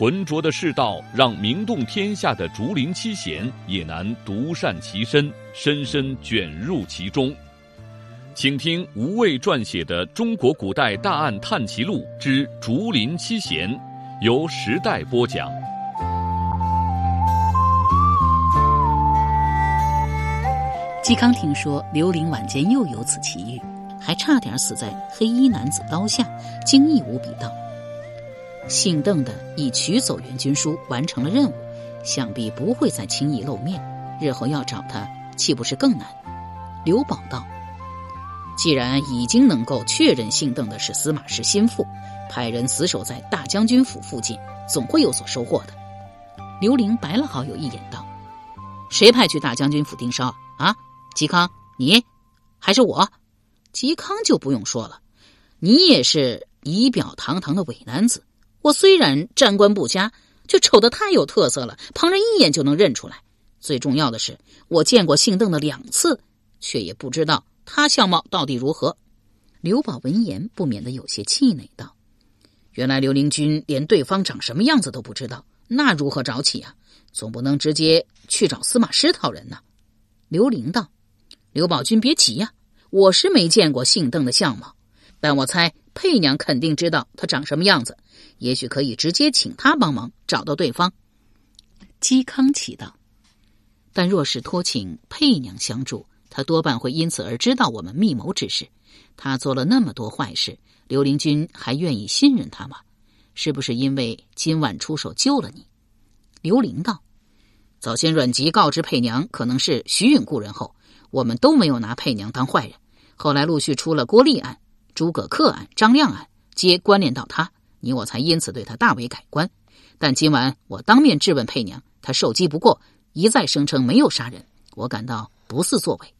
浑浊的世道，让名动天下的竹林七贤也难独善其身，深深卷入其中。请听吴畏撰写的《中国古代大案探奇录之竹林七贤》，由时代播讲。嵇康听说刘伶晚间又有此奇遇，还差点死在黑衣男子刀下，惊异无比道。姓邓的已取走援军书，完成了任务，想必不会再轻易露面。日后要找他，岂不是更难？刘宝道：“既然已经能够确认姓邓的是司马氏心腹，派人死守在大将军府附近，总会有所收获的。”刘伶白了好友一眼，道：“谁派去大将军府盯梢啊？嵇康，你，还是我？嵇康就不用说了，你也是仪表堂堂的伪男子。”我虽然站官不佳，却丑得太有特色了，旁人一眼就能认出来。最重要的是，我见过姓邓的两次，却也不知道他相貌到底如何。刘宝闻言不免得有些气馁，道：“原来刘灵君连对方长什么样子都不知道，那如何找起啊？总不能直接去找司马师讨人呢？”刘伶道：“刘宝君别急呀，我是没见过姓邓的相貌，但我猜佩娘肯定知道他长什么样子。”也许可以直接请他帮忙找到对方。嵇康奇道：“但若是托请佩娘相助，他多半会因此而知道我们密谋之事。他做了那么多坏事，刘灵君还愿意信任他吗？是不是因为今晚出手救了你？”刘伶道：“早先阮籍告知佩娘可能是徐允故人后，我们都没有拿佩娘当坏人。后来陆续出了郭立案、诸葛恪案、张亮案，皆关联到他。”你我才因此对他大为改观，但今晚我当面质问佩娘，她受击不过，一再声称没有杀人，我感到不似作为。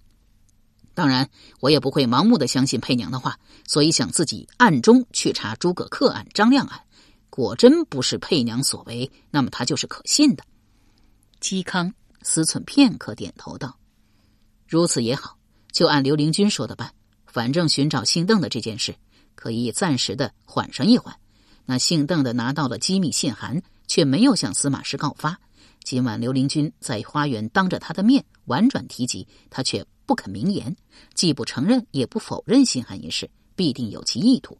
当然，我也不会盲目的相信佩娘的话，所以想自己暗中去查诸葛恪案、张亮案，果真不是佩娘所为，那么他就是可信的。嵇康思忖片刻，点头道：“如此也好，就按刘灵君说的办。反正寻找姓邓的这件事，可以暂时的缓上一缓。”那姓邓的拿到了机密信函，却没有向司马师告发。今晚刘灵君在花园当着他的面婉转提及，他却不肯明言，既不承认也不否认信函一事，必定有其意图。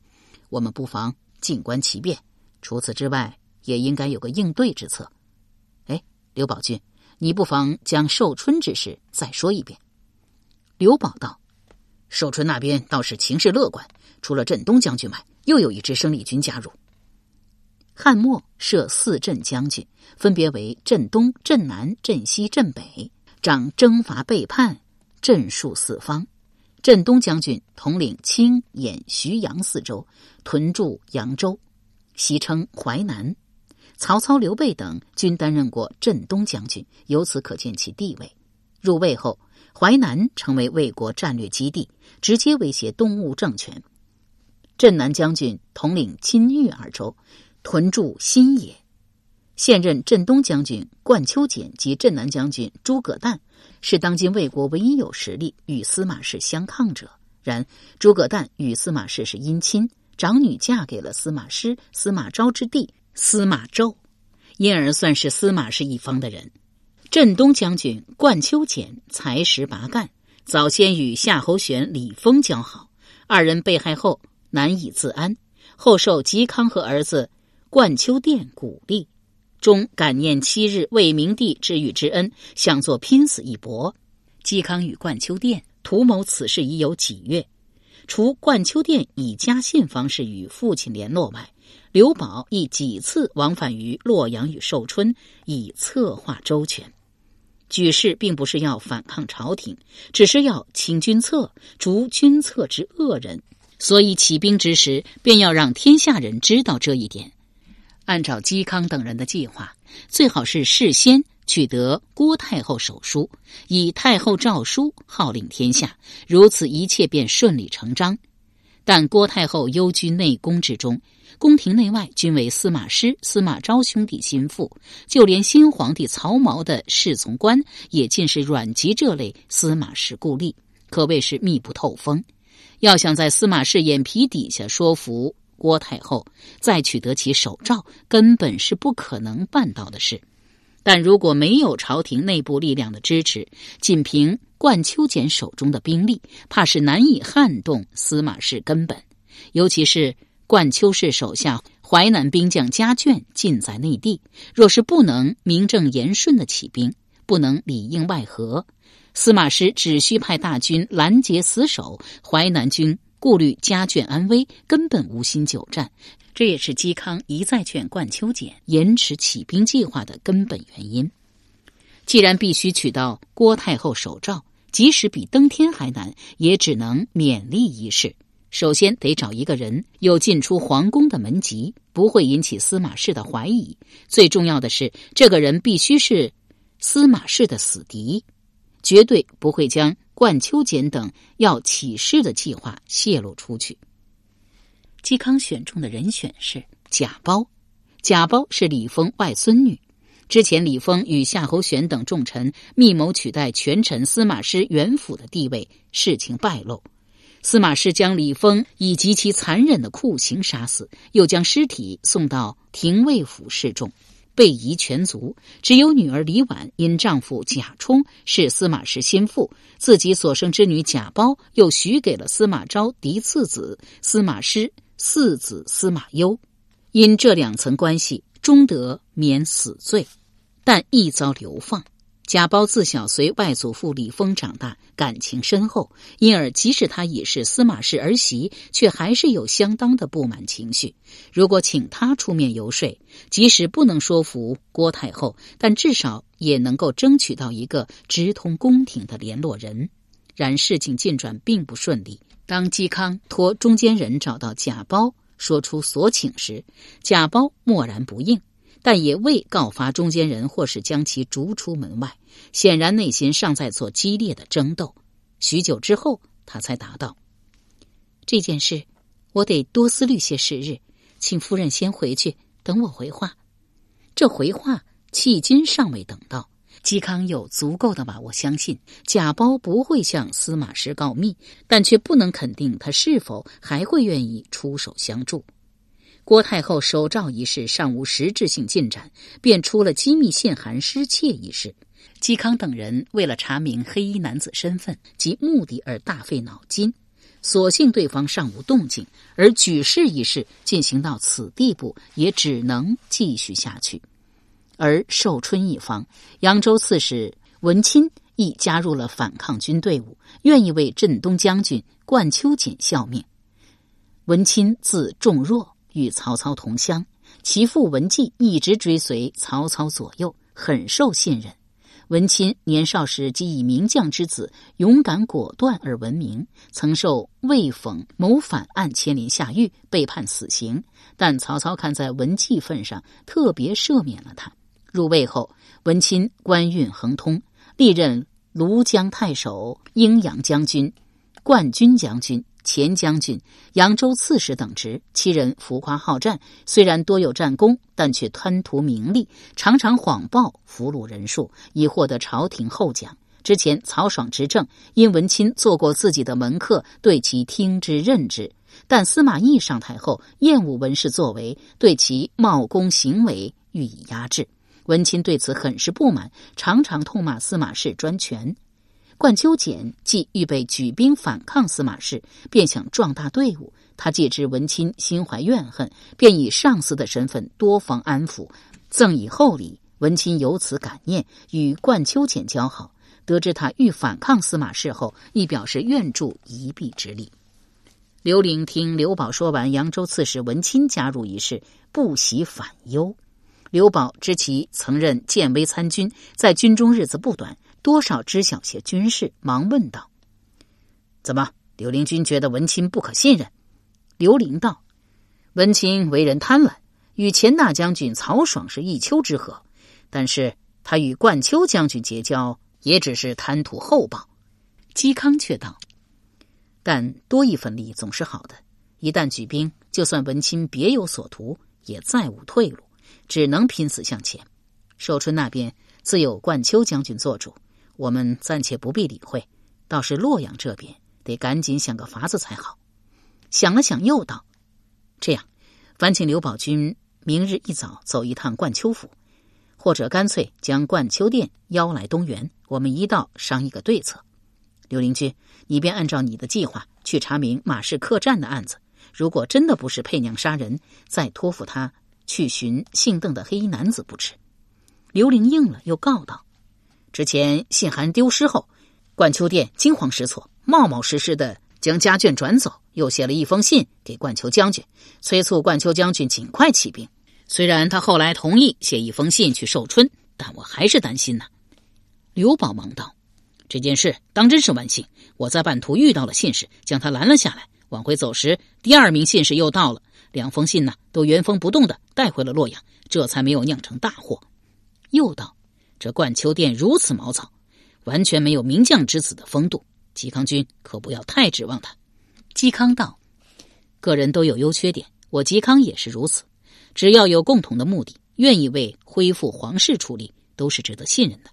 我们不妨静观其变。除此之外，也应该有个应对之策。哎，刘宝俊，你不妨将寿春之事再说一遍。刘宝道：“寿春那边倒是情势乐观，除了镇东将军外，又有一支生力军加入。”汉末设四镇将军，分别为镇东、镇南、镇西、镇北，掌征伐背叛、镇戍四方。镇东将军统领青、兖、徐、扬四州，屯驻扬州，西称淮南。曹操、刘备等均担任过镇东将军，由此可见其地位。入魏后，淮南成为魏国战略基地，直接威胁东吴政权。镇南将军统领金豫二州。屯驻新野，现任镇东将军冠丘俭及镇南将军诸葛诞，是当今魏国唯一有实力与司马氏相抗者。然诸葛诞与司马氏是姻亲，长女嫁给了司马师、司马昭之弟司马昭，因而算是司马氏一方的人。镇东将军冠丘俭才识拔干，早先与夏侯玄、李丰交好，二人被害后难以自安，后受嵇康和儿子。冠丘殿鼓励，终感念七日魏明帝之遇之恩，想作拼死一搏。嵇康与冠丘殿图谋此事已有几月，除冠丘殿以家信方式与父亲联络外，刘宝亦几次往返于洛阳与寿春，以策划周全。举事并不是要反抗朝廷，只是要清君侧，逐君侧之恶人，所以起兵之时便要让天下人知道这一点。按照嵇康等人的计划，最好是事先取得郭太后手书，以太后诏书号令天下，如此一切便顺理成章。但郭太后幽居内宫之中，宫廷内外均为司马师、司马昭兄弟心腹，就连新皇帝曹髦的侍从官也尽是阮籍这类司马氏故吏，可谓是密不透风。要想在司马氏眼皮底下说服郭太后，再取得其手诏，根本是不可能办到的事。但如果没有朝廷内部力量的支持，仅凭冠秋俭手中的兵力，怕是难以撼动司马氏根本。尤其是冠秋氏手下淮南兵将家眷尽在内地，若是不能名正言顺的起兵，不能里应外合，司马师只需派大军拦截死守淮南军，顾虑家眷安危，根本无心久战。这也是嵇康一再劝冠秋俭延迟起兵计划的根本原因。既然必须取到郭太后手诏，即使比登天还难，也只能勉力一试。首先得找一个人有进出皇宫的门籍，不会引起司马氏的怀疑。最重要的是，这个人必须是司马氏的死敌，绝对不会将冠秋俭等要起事的计划泄露出去。嵇康选中的人选是贾褒，贾褒是李丰外孙女。之前李丰与夏侯玄等重臣密谋取代权臣司马师元辅的地位，事情败露。司马师将李丰以极其残忍的酷刑杀死，又将尸体送到廷尉府示众，位移全族。只有女儿李婉因丈夫贾充是司马氏心腹，自己所生之女贾褒又许给了司马昭嫡次子司马师。四子司马攸，因这两层关系，终得免死罪，但亦遭流放。贾包自小随外祖父李丰长大，感情深厚，因而即使他已是司马氏儿媳，却还是有相当的不满情绪。如果请他出面游说，即使不能说服郭太后，但至少也能够争取到一个直通宫廷的联络人。然事情进展并不顺利。当嵇康托中间人找到贾包，说出所请时，贾包默然不应，但也未告发中间人，或是将其逐出门外。显然内心尚在做激烈的争斗。许久之后，他才答道：“这件事，我得多思虑些时日，请夫人先回去，等我回话。”这回话迄今尚未等到。嵇康有足够的把握相信贾包不会向司马师告密，但却不能肯定他是否还会愿意出手相助。郭太后手诏一事尚无实质性进展，便出了机密信函失窃一事。嵇康等人为了查明黑衣男子身份及目的而大费脑筋，所幸对方尚无动静，而举事一事进行到此地步，也只能继续下去。而寿春一方，扬州刺史文钦亦加入了反抗军队伍，愿意为镇东将军冠秋瑾效命。文钦字仲若，与曹操同乡，其父文纪一直追随曹操左右，很受信任。文钦年少时即以名将之子勇敢果断而闻名，曾受魏讽谋反案牵连下狱，被判死刑。但曹操看在文纪份上，特别赦免了他。入魏后，文钦官运亨通，历任庐江太守、阴阳将军、冠军将军、前将军、扬州刺史等职。其人浮夸好战，虽然多有战功，但却贪图名利，常常谎报俘虏人数，以获得朝廷厚奖。之前曹爽执政，因文钦做过自己的门客，对其听之任之；但司马懿上台后，厌恶文氏作为，对其冒功行为予以压制。文钦对此很是不满，常常痛骂司马氏专权。冠秋俭既预备举兵反抗司马氏，便想壮大队伍。他借知文钦心怀怨恨，便以上司的身份多方安抚，赠以厚礼。文钦由此感念，与冠秋俭交好。得知他欲反抗司马氏后，亦表示愿助一臂之力。刘伶听刘宝说完扬州刺史文钦加入一事，不喜反忧。刘宝知其曾任建威参军，在军中日子不短，多少知晓些军事，忙问道：“怎么，刘灵君觉得文钦不可信任？”刘伶道：“文钦为人贪婪，与前大将军曹爽是一丘之貉，但是他与冠秋将军结交，也只是贪图厚报。嵇康却道：“但多一份利总是好的。一旦举兵，就算文钦别有所图，也再无退路，只能拼死向前。寿春那边自有冠秋将军做主，我们暂且不必理会。倒是洛阳这边，得赶紧想个法子才好。”想了想，又道：“这样，烦请刘宝军明日一早走一趟冠秋府。”或者干脆将冠秋殿邀来东园，我们一道商议个对策。刘灵君，你便按照你的计划去查明马氏客栈的案子。如果真的不是佩娘杀人，再托付他去寻姓邓的黑衣男子不迟。刘玲应了，又告道：之前信函丢失后，冠秋殿惊慌失措，冒冒失失的将家眷转走，又写了一封信给冠秋将军，催促冠秋将军尽快起兵。虽然他后来同意写一封信去寿春，但我还是担心呢。刘宝忙道：“这件事当真是万幸，我在半途遇到了信使，将他拦了下来。往回走时，第二名信使又到了，两封信呢都原封不动的带回了洛阳，这才没有酿成大祸。”又道：“这冠秋殿如此毛糙，完全没有名将之子的风度。嵇康君可不要太指望他。”嵇康道：“个人都有优缺点，我嵇康也是如此。”只要有共同的目的，愿意为恢复皇室出力，都是值得信任的。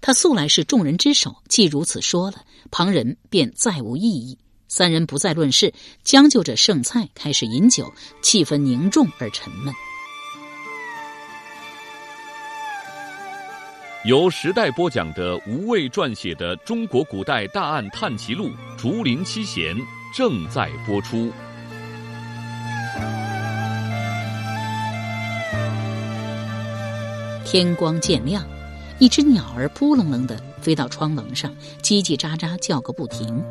他素来是众人之首，既如此说了，旁人便再无异议。三人不再论事，将就着剩菜开始饮酒，气氛凝重而沉闷。由时代播讲的吴畏撰写的《中国古代大案探奇录·竹林七贤》正在播出。天光渐亮，一只鸟儿扑棱棱的飞到窗棱上，叽叽喳喳叫个不停。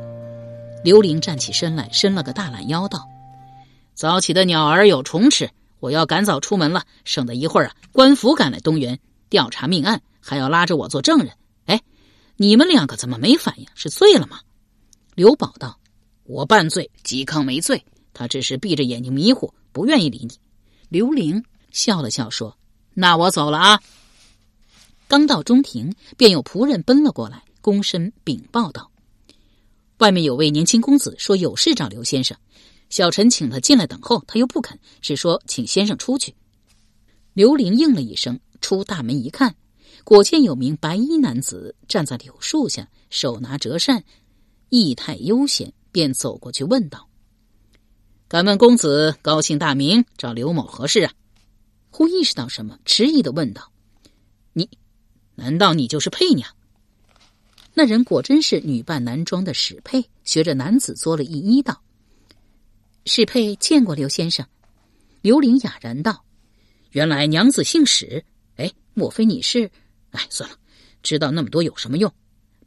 刘玲站起身来，伸了个大懒腰，道：“早起的鸟儿有虫吃，我要赶早出门了，省得一会儿啊，官府赶来东园调查命案，还要拉着我做证人。哎，你们两个怎么没反应？是醉了吗？”刘宝道：“我半醉，嵇康没醉，他只是闭着眼睛迷糊，不愿意理你。”刘玲笑了笑说。那我走了啊！刚到中庭，便有仆人奔了过来，躬身禀报道：“外面有位年轻公子说有事找刘先生，小陈请他进来等候，他又不肯，只说请先生出去。”刘玲应了一声，出大门一看，果见有名白衣男子站在柳树下，手拿折扇，意态悠闲，便走过去问道：“敢问公子高姓大名？找刘某何事啊？”忽意识到什么，迟疑的问道：“你，难道你就是佩娘？”那人果真是女扮男装的史佩，学着男子作了一揖道：“史佩见过刘先生。”刘玲哑然道：“原来娘子姓史，哎，莫非你是？哎，算了，知道那么多有什么用？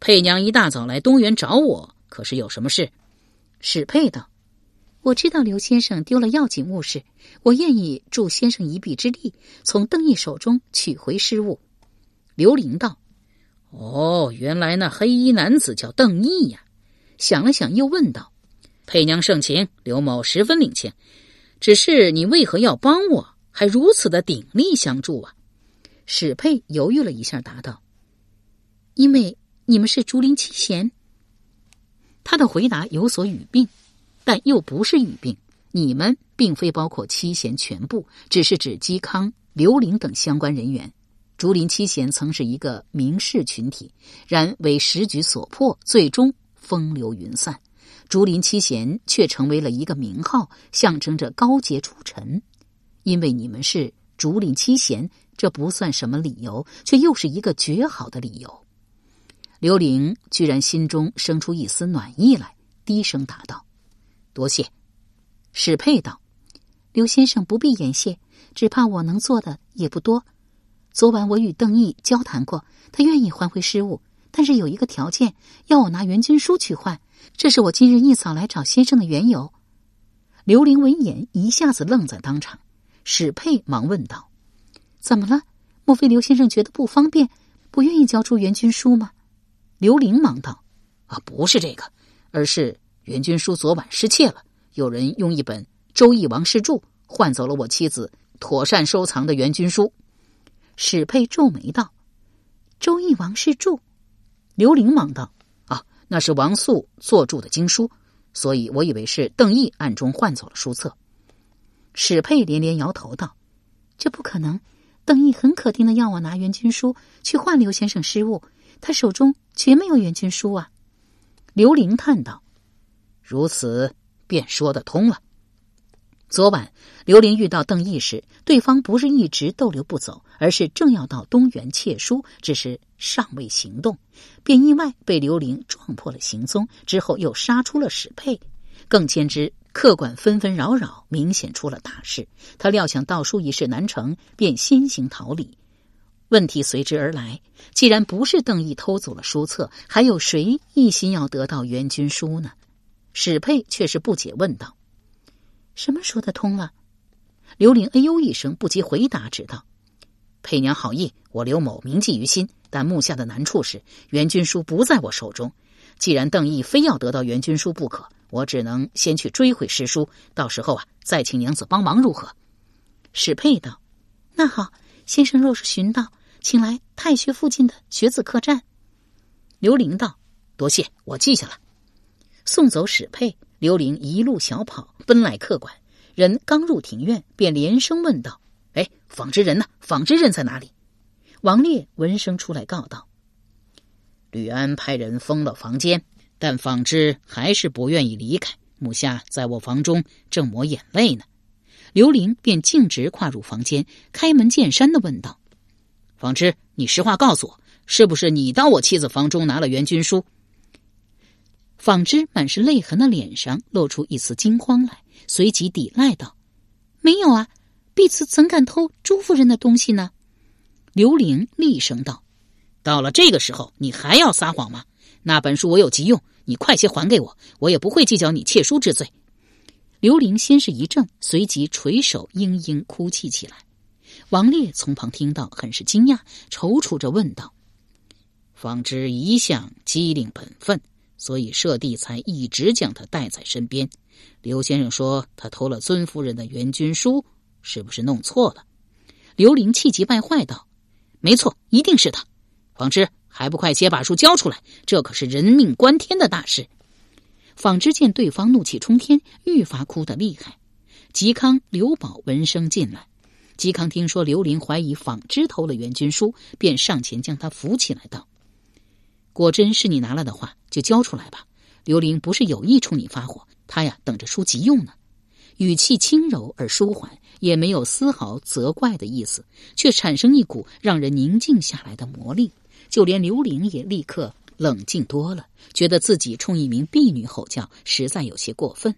佩娘一大早来东园找我，可是有什么事？”史佩道。我知道刘先生丢了要紧物事，我愿意助先生一臂之力，从邓毅手中取回失物。刘玲道：“哦，原来那黑衣男子叫邓毅呀。”想了想，又问道：“佩娘盛情，刘某十分领情。只是你为何要帮我，还如此的鼎力相助啊？”史佩犹豫了一下，答道：“因为你们是竹林七贤。”他的回答有所语病。但又不是语病，你们并非包括七贤全部，只是指嵇康、刘伶等相关人员。竹林七贤曾是一个名士群体，然为时局所迫，最终风流云散。竹林七贤却成为了一个名号，象征着高洁出尘。因为你们是竹林七贤，这不算什么理由，却又是一个绝好的理由。刘伶居然心中生出一丝暖意来，低声答道。多谢，史佩道：“刘先生不必言谢，只怕我能做的也不多。昨晚我与邓毅交谈过，他愿意换回失物，但是有一个条件，要我拿援军书去换。这是我今日一早来找先生的缘由。”刘玲闻言一下子愣在当场，史佩忙问道：“怎么了？莫非刘先生觉得不方便，不愿意交出援军书吗？”刘玲忙道：“啊，不是这个，而是……”援军书昨晚失窃了，有人用一本《周易王氏注》换走了我妻子妥善收藏的援军书。史佩皱眉道：“周易王氏著。刘玲忙道：“啊，那是王素作著的经书，所以我以为是邓毅暗中换走了书册。”史佩连连摇头道：“这不可能，邓毅很肯定的要我拿元军书去换刘先生失物，他手中绝没有元军书啊。”刘玲叹道：“如此便说得通了。”昨晚刘玲遇到邓毅时，对方不是一直逗留不走，而是正要到东园窃书，只是尚未行动，便意外被刘玲撞破了行踪，之后又杀出了史佩，更兼之客馆纷纷扰扰，明显出了大事。他料想盗书一事难成，便先行逃离。问题随之而来：既然不是邓毅偷走了书册，还有谁一心要得到援军书呢？史佩却是不解问道。什么说得通了？刘玲哎呦一声，不及回答，只道：“佩娘好意，我刘某铭记于心。但目下的难处是，袁军书不在我手中。既然邓毅非要得到袁军书不可，我只能先去追回师书。到时候啊，再请娘子帮忙，如何？”史佩道：“那好，先生若是寻到，请来太学附近的学子客栈。”刘玲道：“多谢，我记下了。”送走史佩。刘玲一路小跑奔来客馆，人刚入庭院，便连声问道：“，纺织人呢？纺织人在哪里？”王烈闻声出来告道：“吕安派人封了房间，但纺织还是不愿意离开。目下在我房中正抹眼泪呢。”刘玲便径直跨入房间，开门见山的问道：“纺织，你实话告诉我，是不是你到我妻子房中拿了援军书？”纺织满是泪痕的脸上露出一丝惊慌来，随即抵赖道：“没有啊，婢子怎敢偷朱夫人的东西呢？”刘玲厉声道：“到了这个时候，你还要撒谎吗？那本书我有急用，你快些还给我，我也不会计较你窃书之罪。”刘玲先是一怔，随即垂手嘤嘤哭泣起来。王烈从旁听到，很是惊讶，踌躇着问道：“方知一向机灵本分。”所以，舍弟才一直将他带在身边。刘先生说他偷了尊夫人的援军书，是不是弄错了？刘玲气急败坏道：“没错，一定是他。纺织还不快些把书交出来？这可是人命关天的大事。”纺织见对方怒气冲天，愈发哭得厉害。嵇康、刘宝闻声进来。嵇康听说刘玲怀疑纺织偷了援军书，便上前将他扶起来，道。果真是你拿了的话，就交出来吧。刘玲不是有意冲你发火，他呀等着书急用呢。语气轻柔而舒缓，也没有丝毫责怪的意思，却产生一股让人宁静下来的魔力。就连刘玲也立刻冷静多了，觉得自己冲一名婢女吼叫，实在有些过分。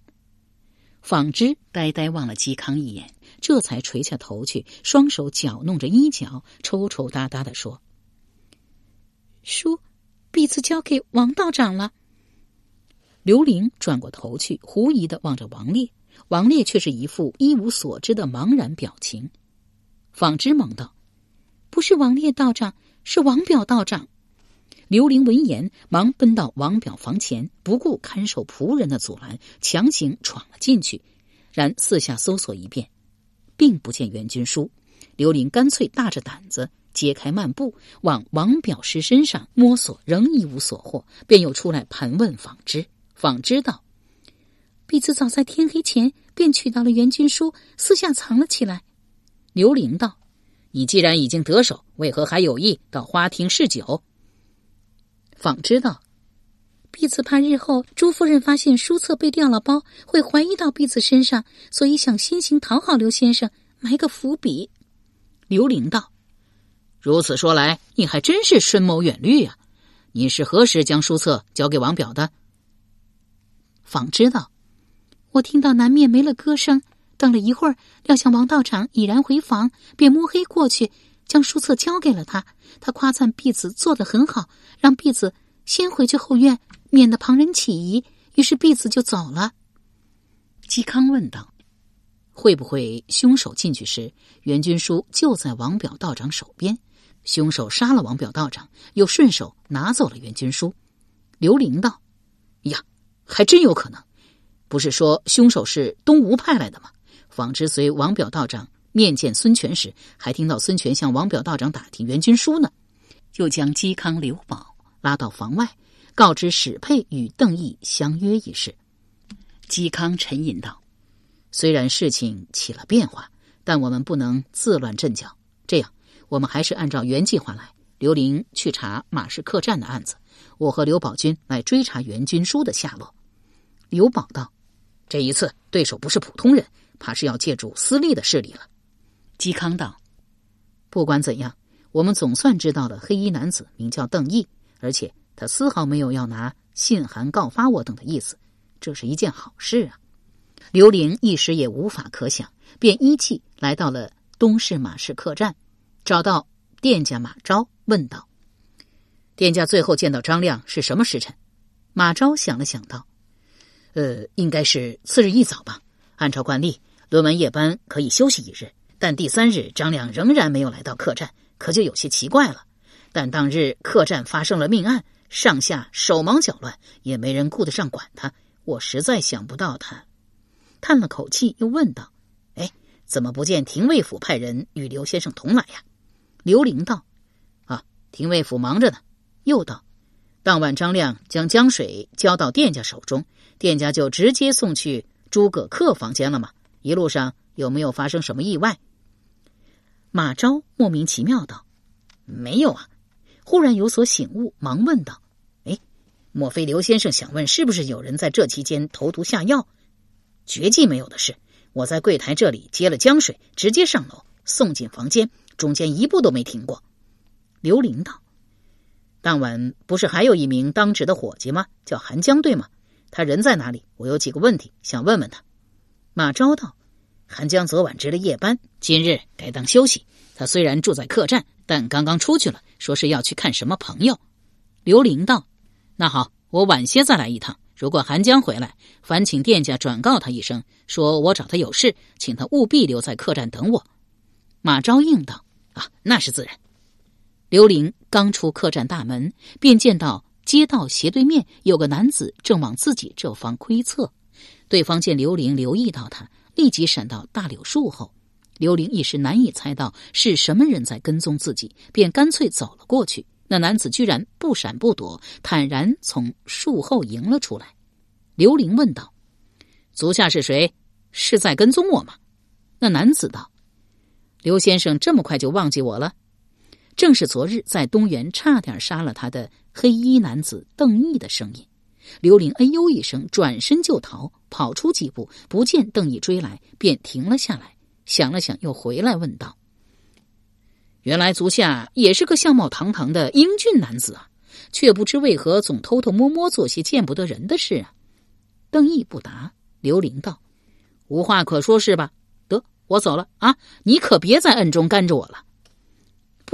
纺织呆呆望了嵇康一眼，这才垂下头去，双手搅弄着衣角，抽抽搭搭的说：“书。”婢子交给王道长了。刘玲转过头去，狐疑的望着王烈，王烈却是一副一无所知的茫然表情。纺织忙道：“不是王烈道长，是王表道长。”刘玲闻言，忙奔到王表房前，不顾看守仆人的阻拦，强行闯了进去。然四下搜索一遍，并不见援军书。刘玲干脆大着胆子。揭开幔布，往王表师身上摸索，仍一无所获，便又出来盘问纺织。纺织道：“婢子早在天黑前便取到了援军书，私下藏了起来。”刘玲道：“你既然已经得手，为何还有意到花厅试酒？”纺织道：“婢子怕日后朱夫人发现书册被掉了包，会怀疑到婢子身上，所以想先行讨好刘先生，埋个伏笔。”刘玲道。如此说来，你还真是深谋远虑啊！你是何时将书册交给王表的？纺织道：“我听到南面没了歌声，等了一会儿，料想王道长已然回房，便摸黑过去，将书册交给了他。他夸赞婢子做的很好，让婢子先回去后院，免得旁人起疑。于是婢子就走了。”嵇康问道：“会不会凶手进去时，袁军书就在王表道长手边？”凶手杀了王表道长，又顺手拿走了袁军书。刘玲道：“呀，还真有可能。不是说凶手是东吴派来的吗？纺织随王表道长面见孙权时，还听到孙权向王表道长打听援军书呢。”又将嵇康、刘宝拉到房外，告知史佩与邓毅相约一事。嵇康沉吟道：“虽然事情起了变化，但我们不能自乱阵脚。这样，我们还是按照原计划来。刘伶去查马氏客栈的案子，我和刘宝军来追查袁军书的下落。”刘宝道：“这一次对手不是普通人，怕是要借助私利的势力了。”嵇康道：“不管怎样，我们总算知道了黑衣男子名叫邓毅，而且他丝毫没有要拿信函告发我等的意思，这是一件好事啊。”刘玲一时也无法可想，便依计来到了东市马市客栈，找到店家马昭，问道：“店家最后见到张亮是什么时辰？”马昭想了想道：“呃，应该是次日一早吧。按照惯例，轮完夜班可以休息一日。”但第三日，张亮仍然没有来到客栈，可就有些奇怪了。但当日客栈发生了命案，上下手忙脚乱，也没人顾得上管他。我实在想不到他。叹了口气，又问道：“哎，怎么不见廷尉府派人与刘先生同来呀？”刘玲道：“啊，廷尉府忙着呢。”又道：“当晚张亮将江水交到店家手中，店家就直接送去诸葛恪房间了吗？一路上有没有发生什么意外？”马昭莫名其妙道：“没有啊。”忽然有所醒悟，忙问道：“哎，莫非刘先生想问是不是有人在这期间投毒下药？绝技没有的事。我在柜台这里接了江水，直接上楼送进房间，中间一步都没停过。”刘玲道：“当晚不是还有一名当值的伙计吗？叫韩江，对吗？他人在哪里？我有几个问题想问问他。”马昭道。韩江昨晚值了夜班，今日该当休息。他虽然住在客栈，但刚刚出去了，说是要去看什么朋友。刘玲道：“那好，我晚些再来一趟。如果韩江回来，烦请店家转告他一声，说我找他有事，请他务必留在客栈等我。”马昭应道：“啊，那是自然。”刘玲刚出客栈大门，便见到街道斜对面有个男子正往自己这方窥测。对方见刘玲留意到他。立即闪到大柳树后，刘玲一时难以猜到是什么人在跟踪自己，便干脆走了过去。那男子居然不闪不躲，坦然从树后迎了出来。刘玲问道：“足下是谁？是在跟踪我吗？”那男子道：“刘先生这么快就忘记我了？正是昨日在东园差点杀了他的黑衣男子邓毅的声音。”刘玲哎呦一声，转身就逃，跑出几步，不见邓毅追来，便停了下来，想了想，又回来问道：“原来足下也是个相貌堂堂的英俊男子啊，却不知为何总偷偷摸摸做些见不得人的事啊？”邓毅不答。刘玲道：“无话可说是吧？得，我走了啊，你可别在暗中跟着我了。”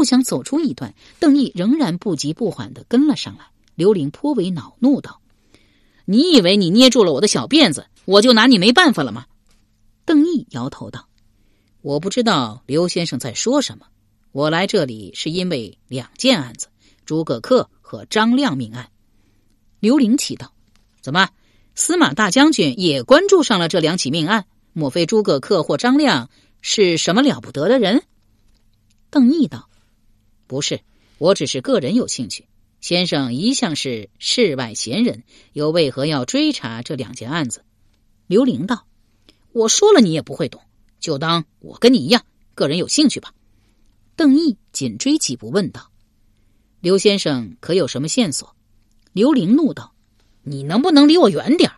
不想走出一段，邓毅仍然不急不缓的跟了上来。刘玲颇为恼怒道。你以为你捏住了我的小辫子，我就拿你没办法了吗？邓毅摇头道：“我不知道刘先生在说什么。我来这里是因为两件案子：诸葛恪和张亮命案。”刘玲奇道：“怎么，司马大将军也关注上了这两起命案？莫非诸葛恪或张亮是什么了不得的人？”邓毅道：“不是，我只是个人有兴趣。”先生一向是世外闲人，又为何要追查这两件案子？刘玲道：“我说了，你也不会懂，就当我跟你一样，个人有兴趣吧。”邓毅紧追几步问道：“刘先生可有什么线索？”刘玲怒道：“你能不能离我远点儿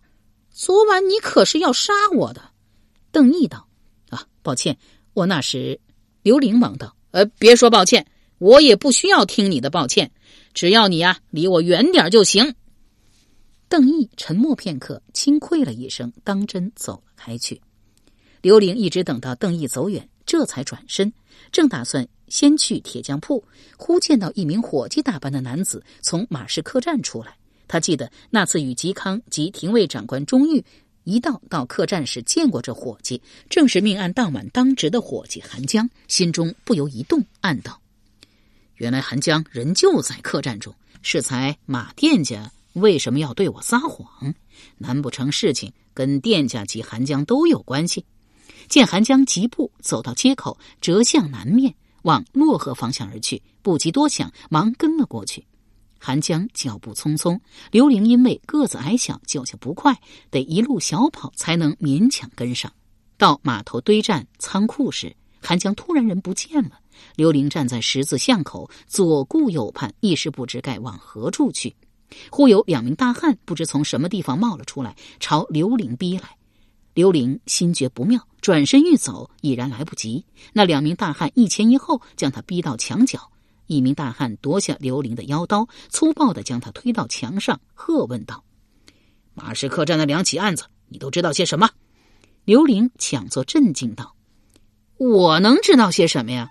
昨晚你可是要杀我的。”邓毅道：“啊，抱歉，我那时……”刘玲忙道：“呃，别说抱歉，我也不需要听你的抱歉。”只要你呀离我远点就行。邓毅沉默片刻，轻喟了一声，当真走了开去。刘玲一直等到邓毅走远，这才转身，正打算先去铁匠铺，忽见到一名伙计打扮的男子从马氏客栈出来。他记得那次与嵇康及廷尉长官钟玉一道到客栈时见过这伙计，正是命案当晚当值的伙计韩江，心中不由一动，暗道。原来韩江人就在客栈中，适才马店家为什么要对我撒谎？难不成事情跟店家及韩江都有关系？见韩江疾步走到街口，折向南面，往洛河方向而去，不及多想，忙跟了过去。韩江脚步匆匆，刘玲因为个子矮小，脚下不快，得一路小跑才能勉强跟上。到码头堆站仓库时，韩江突然人不见了。刘玲站在十字巷口，左顾右盼，一时不知该往何处去。忽有两名大汉不知从什么地方冒了出来，朝刘玲逼来。刘玲心觉不妙，转身欲走，已然来不及。那两名大汉一前一后，将他逼到墙角。一名大汉夺下刘玲的腰刀，粗暴的将他推到墙上，喝问道：“马氏客栈的两起案子，你都知道些什么？”刘玲强作镇静道：“我能知道些什么呀？”